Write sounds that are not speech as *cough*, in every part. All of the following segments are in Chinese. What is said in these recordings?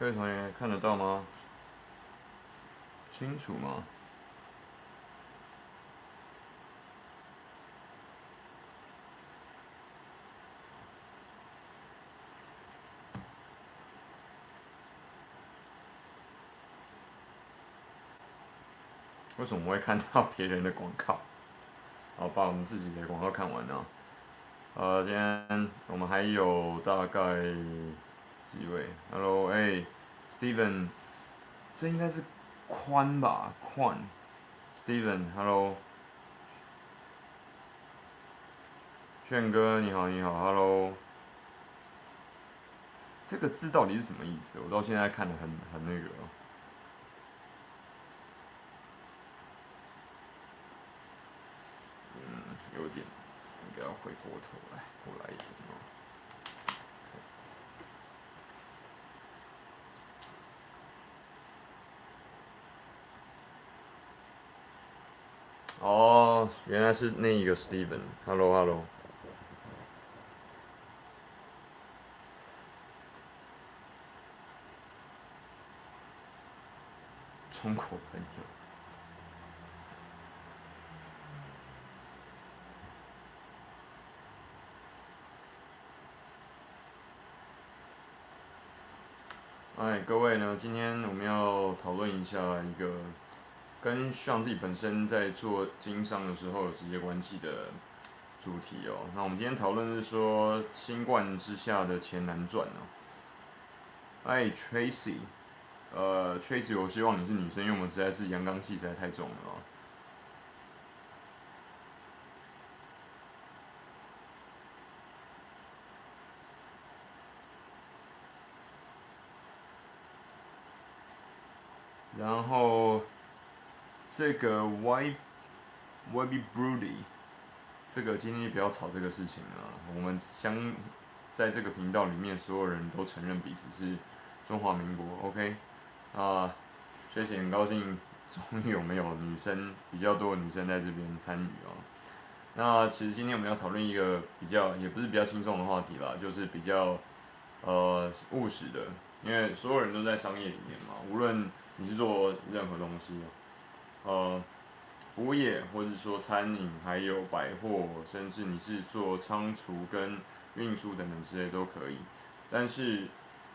各位同学看得到吗？清楚吗？为什么会看到别人的广告？好，把我们自己的广告看完了。呃，今天我们还有大概几位？Hello，哎、，Steven，这应该是宽吧？宽，Steven，Hello，炫哥你好，你好，Hello，这个字到底是什么意思？我到现在看得很很那个。有点，应该要回过头来，过来一点哦。哦，原来是那一个 Steven，Hello，Hello。中国朋友。哎，各位呢，今天我们要讨论一下一个跟像自己本身在做经商的时候有直接关系的主题哦。那我们今天讨论是说新冠之下的钱难赚哦。哎，Tracy，呃，Tracy，我希望你是女生，因为我们实在是阳刚气实在太重了哦。然后，这个 Y Y B Broody，这个今天就不要吵这个事情了。我们相在这个频道里面，所有人都承认彼此是中华民国。OK，啊，谢谢，很高兴，终于有没有女生比较多的女生在这边参与哦。那其实今天我们要讨论一个比较，也不是比较轻松的话题啦，就是比较呃务实的，因为所有人都在商业里面嘛，无论。你是做任何东西，服务业，或者说餐饮，还有百货，甚至你是做仓储跟运输等等之类都可以。但是，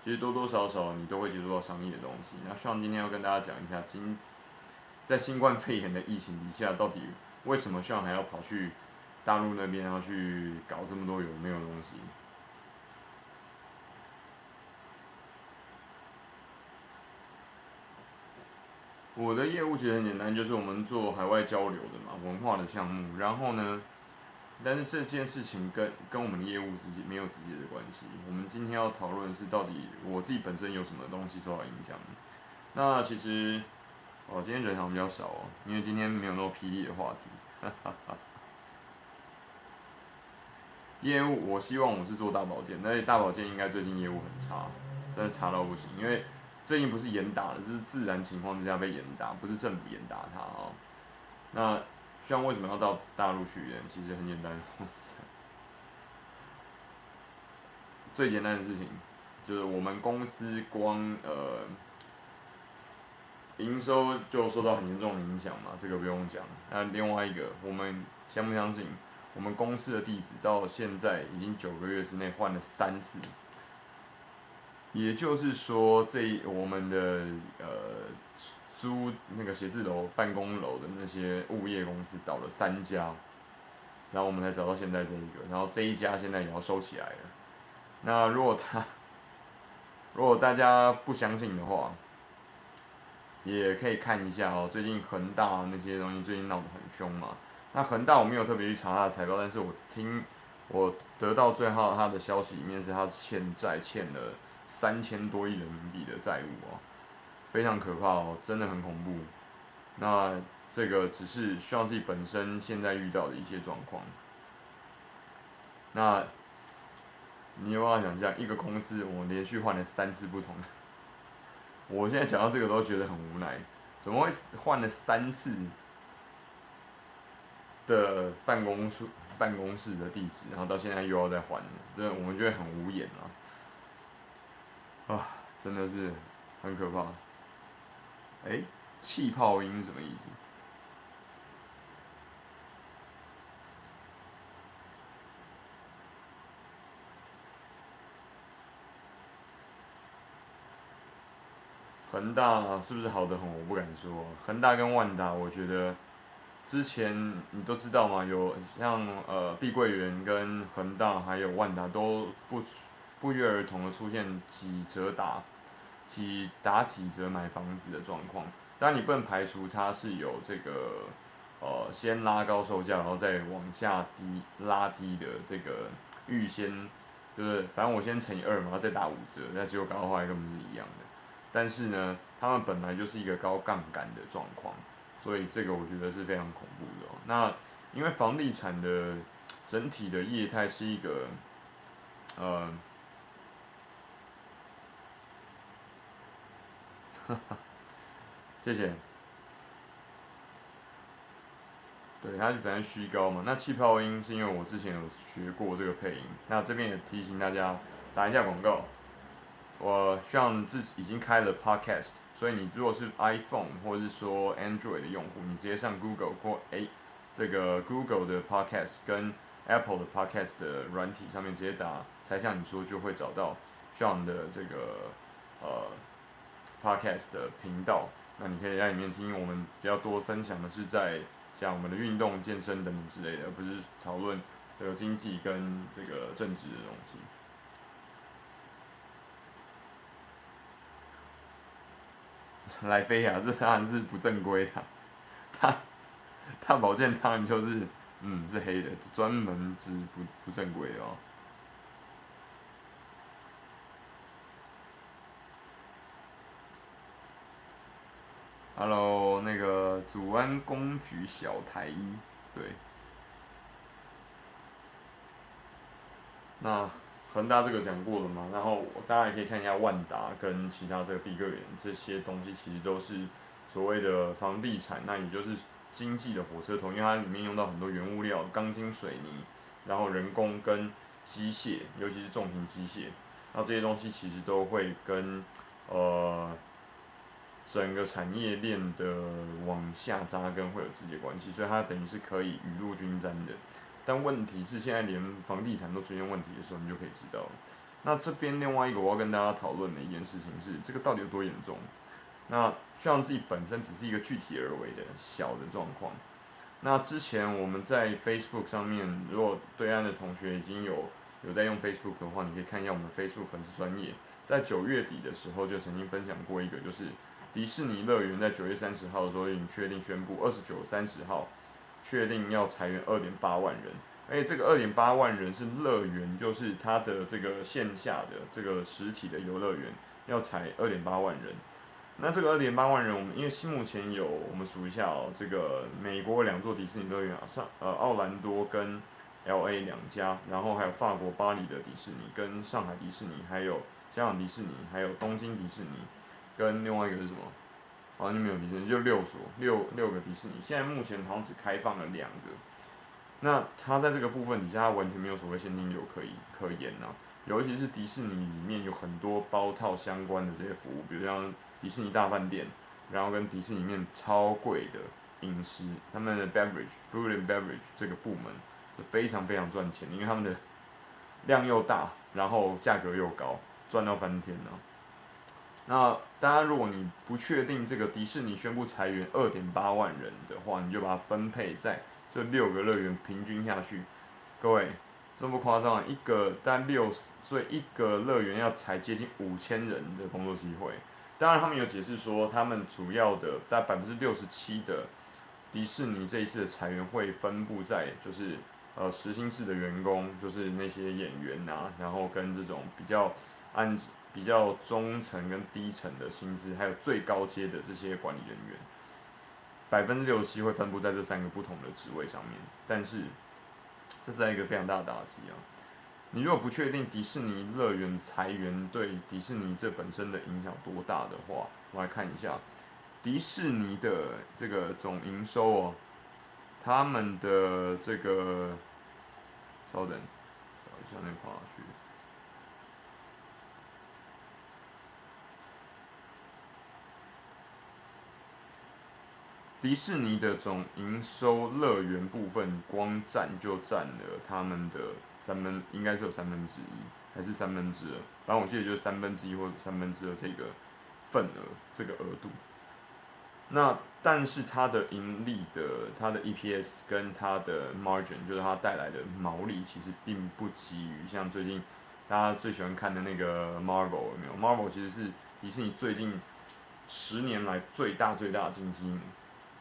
其实多多少少你都会接触到商业的东西。那希望今天要跟大家讲一下，今在新冠 *laughs* 肺炎的疫情底下，到底为什么 Sean 还要跑去大陆那边，要去搞这么多有没有东西？我的业务其实很简单，就是我们做海外交流的嘛，文化的项目。然后呢，但是这件事情跟跟我们的业务直接没有直接的关系。我们今天要讨论的是到底我自己本身有什么东西受到影响。那其实，哦，今天人好像比较少哦，因为今天没有那么霹雳的话题。哈哈哈。业务，我希望我是做大保健，但是大保健应该最近业务很差，真的差到不行，因为。最近不是严打的，这是自然情况之下被严打，不是政府严打他啊、那像为什么要到大陆去演？其实很简单，最简单的事情就是我们公司光呃营收就受到很严重的影响嘛，这个不用讲。那另外一个，我们相不相信？我们公司的地址到现在已经九个月之内换了三次。也就是说，这我们的呃租那个写字楼、办公楼的那些物业公司倒了三家，然后我们才找到现在这一个，然后这一家现在也要收起来了。那如果他，如果大家不相信的话，也可以看一下哦。最近恒大那些东西最近闹得很凶嘛。那恒大我没有特别去查他的财报，但是我听我得到最后他的消息里面是他欠债欠了。三千多亿人民币的债务哦，非常可怕哦，真的很恐怖。那这个只是需要自己本身现在遇到的一些状况。那你有办法想象，一个公司我连续换了三次不同，*laughs* 我现在讲到这个都觉得很无奈，怎么会换了三次的办公室办公室的地址，然后到现在又要再换，这我们觉得很无言啊。啊，真的是很可怕。哎、气泡音什么意思？恒大是不是好的很？我不敢说。恒大跟万达，我觉得之前你都知道嘛，有像呃碧桂园跟恒大还有万达都不不约而同的出现几折打几打几折买房子的状况。当然你不能排除它是有这个呃先拉高售价，然后再往下低拉低的这个预先，就是反正我先乘以二嘛，再打五折，那结果搞的话根本是一样的。但是呢，他们本来就是一个高杠杆的状况，所以这个我觉得是非常恐怖的。那因为房地产的整体的业态是一个，呃，哈哈，*laughs* 谢谢。对，它本来虚高嘛，那气泡音是因为我之前有学过这个配音，那这边也提醒大家打一下广告。我像自己已经开了 Podcast，所以你如果是 iPhone 或者是说 Android 的用户，你直接上 Google 或诶这个 Google 的 Podcast 跟 Apple 的 Podcast 的软体上面直接打，才像你说就会找到像的这个呃 Podcast 的频道。那你可以在里面听我们比较多分享的是在讲我们的运动、健身等等之类的，而不是讨论这个经济跟这个政治的东西。莱菲亚，这当然是不正规的。大大保健当然就是，嗯，是黑的，专门治不不正规哦。Hello，那个祖安公举小台一，对。那。恒大这个讲过了嘛，然后大家也可以看一下万达跟其他这个碧桂园这些东西，其实都是所谓的房地产，那也就是经济的火车头，因为它里面用到很多原物料，钢筋水泥，然后人工跟机械，尤其是重型机械，那这些东西其实都会跟呃整个产业链的往下扎根会有直接关系，所以它等于是可以雨露均沾的。但问题是，现在连房地产都出现问题的时候，你就可以知道。那这边另外一个我要跟大家讨论的一件事情是，这个到底有多严重？那像自己本身只是一个具体而为的小的状况。那之前我们在 Facebook 上面，如果对岸的同学已经有有在用 Facebook 的话，你可以看一下我们 Facebook 粉丝专业，在九月底的时候就曾经分享过一个，就是迪士尼乐园在九月三十号的时候已经确定宣布，二十九、三十号。确定要裁员二点八万人，而且这个二点八万人是乐园，就是它的这个线下的这个实体的游乐园要裁二点八万人。那这个二点八万人，我们因为目前有我们数一下哦，这个美国两座迪士尼乐园啊，上呃奥兰多跟 LA 两家，然后还有法国巴黎的迪士尼跟上海迪士尼，还有香港迪士尼，还有东京迪士尼，跟另外一个是什么？好像就没有迪士尼，就六所六六个迪士尼，现在目前好像只开放了两个。那它在这个部分底下，它完全没有所谓现金流可以可言呐、尤其是迪士尼里面有很多包套相关的这些服务，比如像迪士尼大饭店，然后跟迪士尼里面超贵的饮食，他们的 beverage food and beverage 这个部门是非常非常赚钱，因为他们的量又大，然后价格又高，赚到翻天了。那当然，如果你不确定这个迪士尼宣布裁员二点八万人的话，你就把它分配在这六个乐园平均下去。各位，这么夸张，一个单六，所以一个乐园要裁接近五千人的工作机会。当然，他们有解释说，他们主要的在百分之六十七的迪士尼这一次的裁员会分布在就是呃实心制的员工，就是那些演员啊，然后跟这种比较按。比较中层跟低层的薪资，还有最高阶的这些管理人员，百分之六七会分布在这三个不同的职位上面。但是，这是一个非常大的打击啊！你如果不确定迪士尼乐园裁员对迪士尼这本身的影响多大的话，我来看一下迪士尼的这个总营收哦，他们的这个，稍等，找一下那个花絮。迪士尼的总营收乐园部分光占就占了他们的三分，应该是有三分之一，还是三分之二？反正我记得就是三分之一或者三分之二这个份额，这个额度。那但是它的盈利的，它的 EPS 跟它的 margin，就是它带来的毛利，其实并不及于像最近大家最喜欢看的那个 Marvel 有没有？Marvel 其实是迪士尼最近十年来最大最大的金鸡母，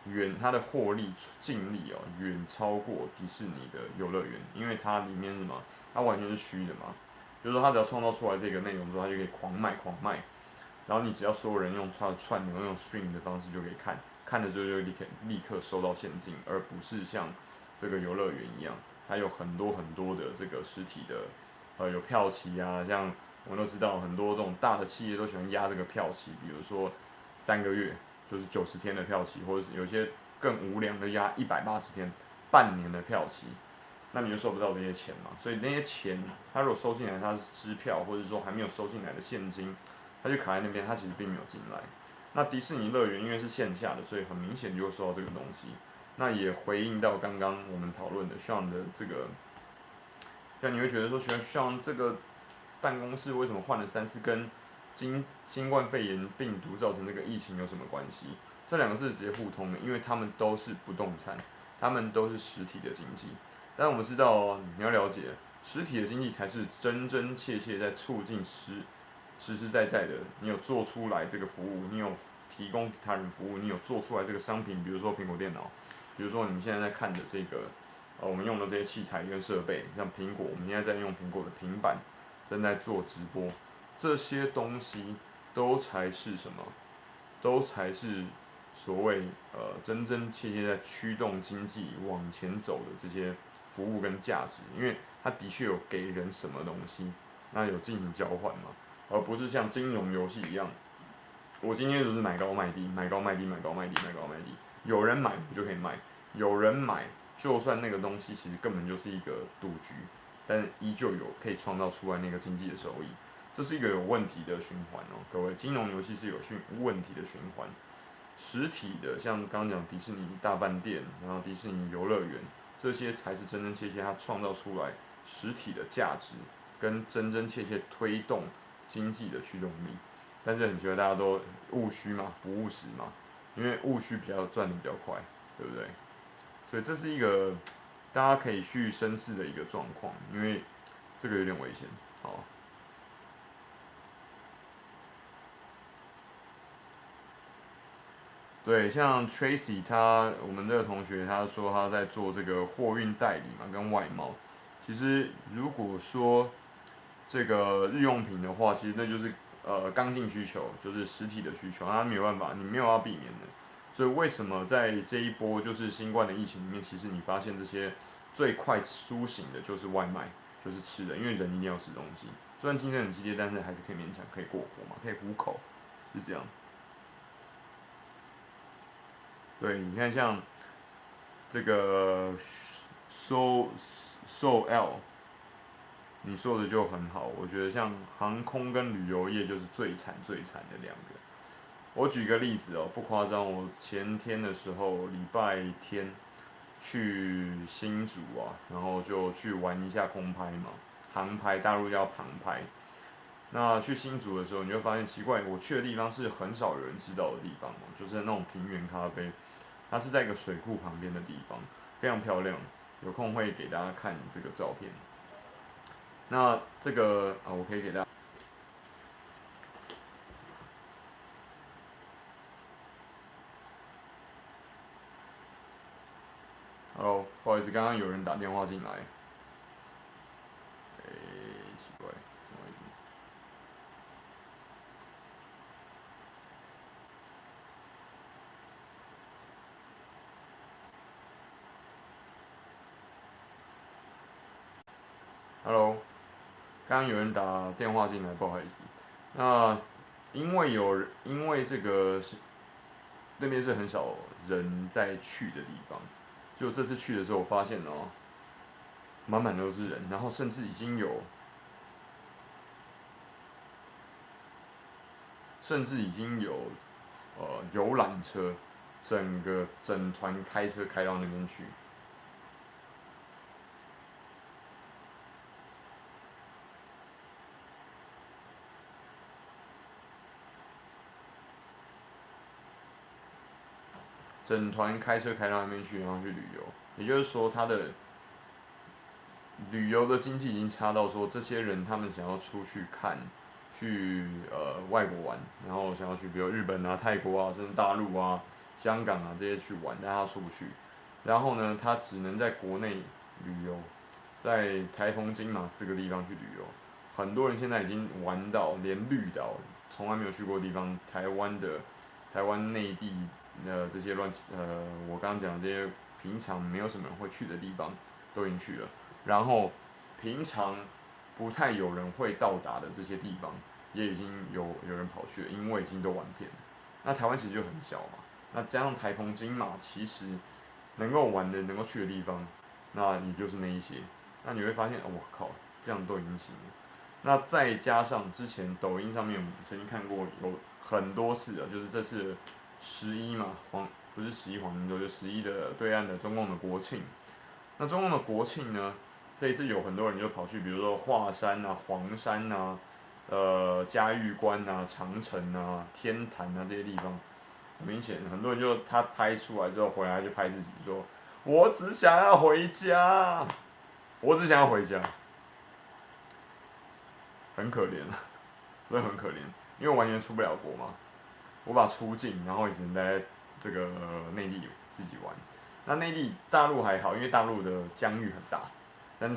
远它的获利净利哦，远超过迪士尼的游乐园，因为它里面是什么？它完全是虚的嘛，就是说它只要创造出来这个内容之后，它就可以狂卖狂卖。然后你只要所有人用串串流，用 stream 的方式就可以看，看的时候就立刻立刻收到现金，而不是像这个游乐园一样，还有很多很多的这个实体的，呃，有票期啊，像我们都知道很多这种大的企业都喜欢压这个票期，比如说三个月就是九十天的票期，或者是有些更无良的压一百八十天、半年的票期，那你就收不到这些钱嘛。所以那些钱，他如果收进来，他是支票，或者说还没有收进来的现金。他就卡在那边，他其实并没有进来。那迪士尼乐园因为是线下的，所以很明显就会收到这个东西。那也回应到刚刚我们讨论的 Sean 的这个，像你会觉得说像像这个办公室为什么换了三次，跟新新冠肺炎病毒造成这个疫情有什么关系？这两个是直接互通的，因为他们都是不动产，他们都是实体的经济。但我们知道哦，你要了解，实体的经济才是真真切切在促进实。实实在在的，你有做出来这个服务，你有提供他人服务，你有做出来这个商品，比如说苹果电脑，比如说你们现在在看的这个，呃，我们用的这些器材跟设备，像苹果，我们现在在用苹果的平板，正在做直播，这些东西都才是什么？都才是所谓呃真真切切在驱动经济往前走的这些服务跟价值，因为它的确有给人什么东西，那有进行交换嘛？而不是像金融游戏一样，我今天就是买高卖低，买高卖低，买高卖低，买高卖低，有人买我就可以卖，有人买，就算那个东西其实根本就是一个赌局，但依旧有可以创造出来那个经济的收益，这是一个有问题的循环哦，各位，金融游戏是有循问题的循环，实体的像刚刚讲迪士尼大饭店，然后迪士尼游乐园，这些才是真真切切它创造出来实体的价值，跟真真切切推动。经济的驱动力，但是很觉得大家都务虚嘛，不务实嘛，因为务虚比较赚的比较快，对不对？所以这是一个大家可以去深思的一个状况，因为这个有点危险。好，对，像 Tracy 他，我们这个同学他说他在做这个货运代理嘛，跟外贸。其实如果说这个日用品的话，其实那就是呃刚性需求，就是实体的需求，他没有办法，你没有要避免的。所以为什么在这一波就是新冠的疫情里面，其实你发现这些最快苏醒的就是外卖，就是吃的，因为人一定要吃东西。虽然竞争很激烈，但是还是可以勉强可以过活嘛，可以糊口，是这样。对，你看像这个 So So L。你说的就很好，我觉得像航空跟旅游业就是最惨最惨的两个。我举个例子哦，不夸张，我前天的时候礼拜天去新竹啊，然后就去玩一下空拍嘛，航拍，大陆叫航拍。那去新竹的时候，你会发现奇怪，我去的地方是很少有人知道的地方嘛，就是那种庭园咖啡，它是在一个水库旁边的地方，非常漂亮，有空会给大家看这个照片。那这个啊，我可以给大家。Hello，不好意思，刚刚有人打电话进来奇怪，什么意思？Hello。刚有人打电话进来，不好意思。那因为有，因为这个是那边是很少人在去的地方，就这次去的时候，我发现哦，满满都是人，然后甚至已经有，甚至已经有呃游览车整个整团开车开到那边去。整团开车开到那边去，然后去旅游，也就是说，他的旅游的经济已经差到说，这些人他们想要出去看，去呃外国玩，然后想要去比如日本啊、泰国啊、甚至大陆啊、香港啊这些去玩，但他出不去，然后呢，他只能在国内旅游，在台澎金马四个地方去旅游，很多人现在已经玩到连绿岛从来没有去过的地方，台湾的台湾内地。呃，这些乱呃，我刚刚讲这些平常没有什么人会去的地方，都已经去了。然后平常不太有人会到达的这些地方，也已经有有人跑去了，因为已经都玩遍了。那台湾其实就很小嘛，那加上台澎金马，其实能够玩的、能够去的地方，那也就是那一些。那你会发现，我、靠，这样都已经行了。那再加上之前抖音上面我们曾经看过有很多次的，就是这次。十一嘛，黄不是十一黄金周，就十一的对岸的中共的国庆。那中共的国庆呢，这一次有很多人就跑去，比如说华山啊、黄山啊、呃嘉峪关啊、长城啊、天坛啊这些地方。很明显，很多人就他拍出来之后回来就拍自己说：“我只想要回家，我只想要回家。”很可怜啊，真的很可怜，因为完全出不了国嘛。无法出境，然后也只能在这个内地自己玩。那内地大陆还好，因为大陆的疆域很大，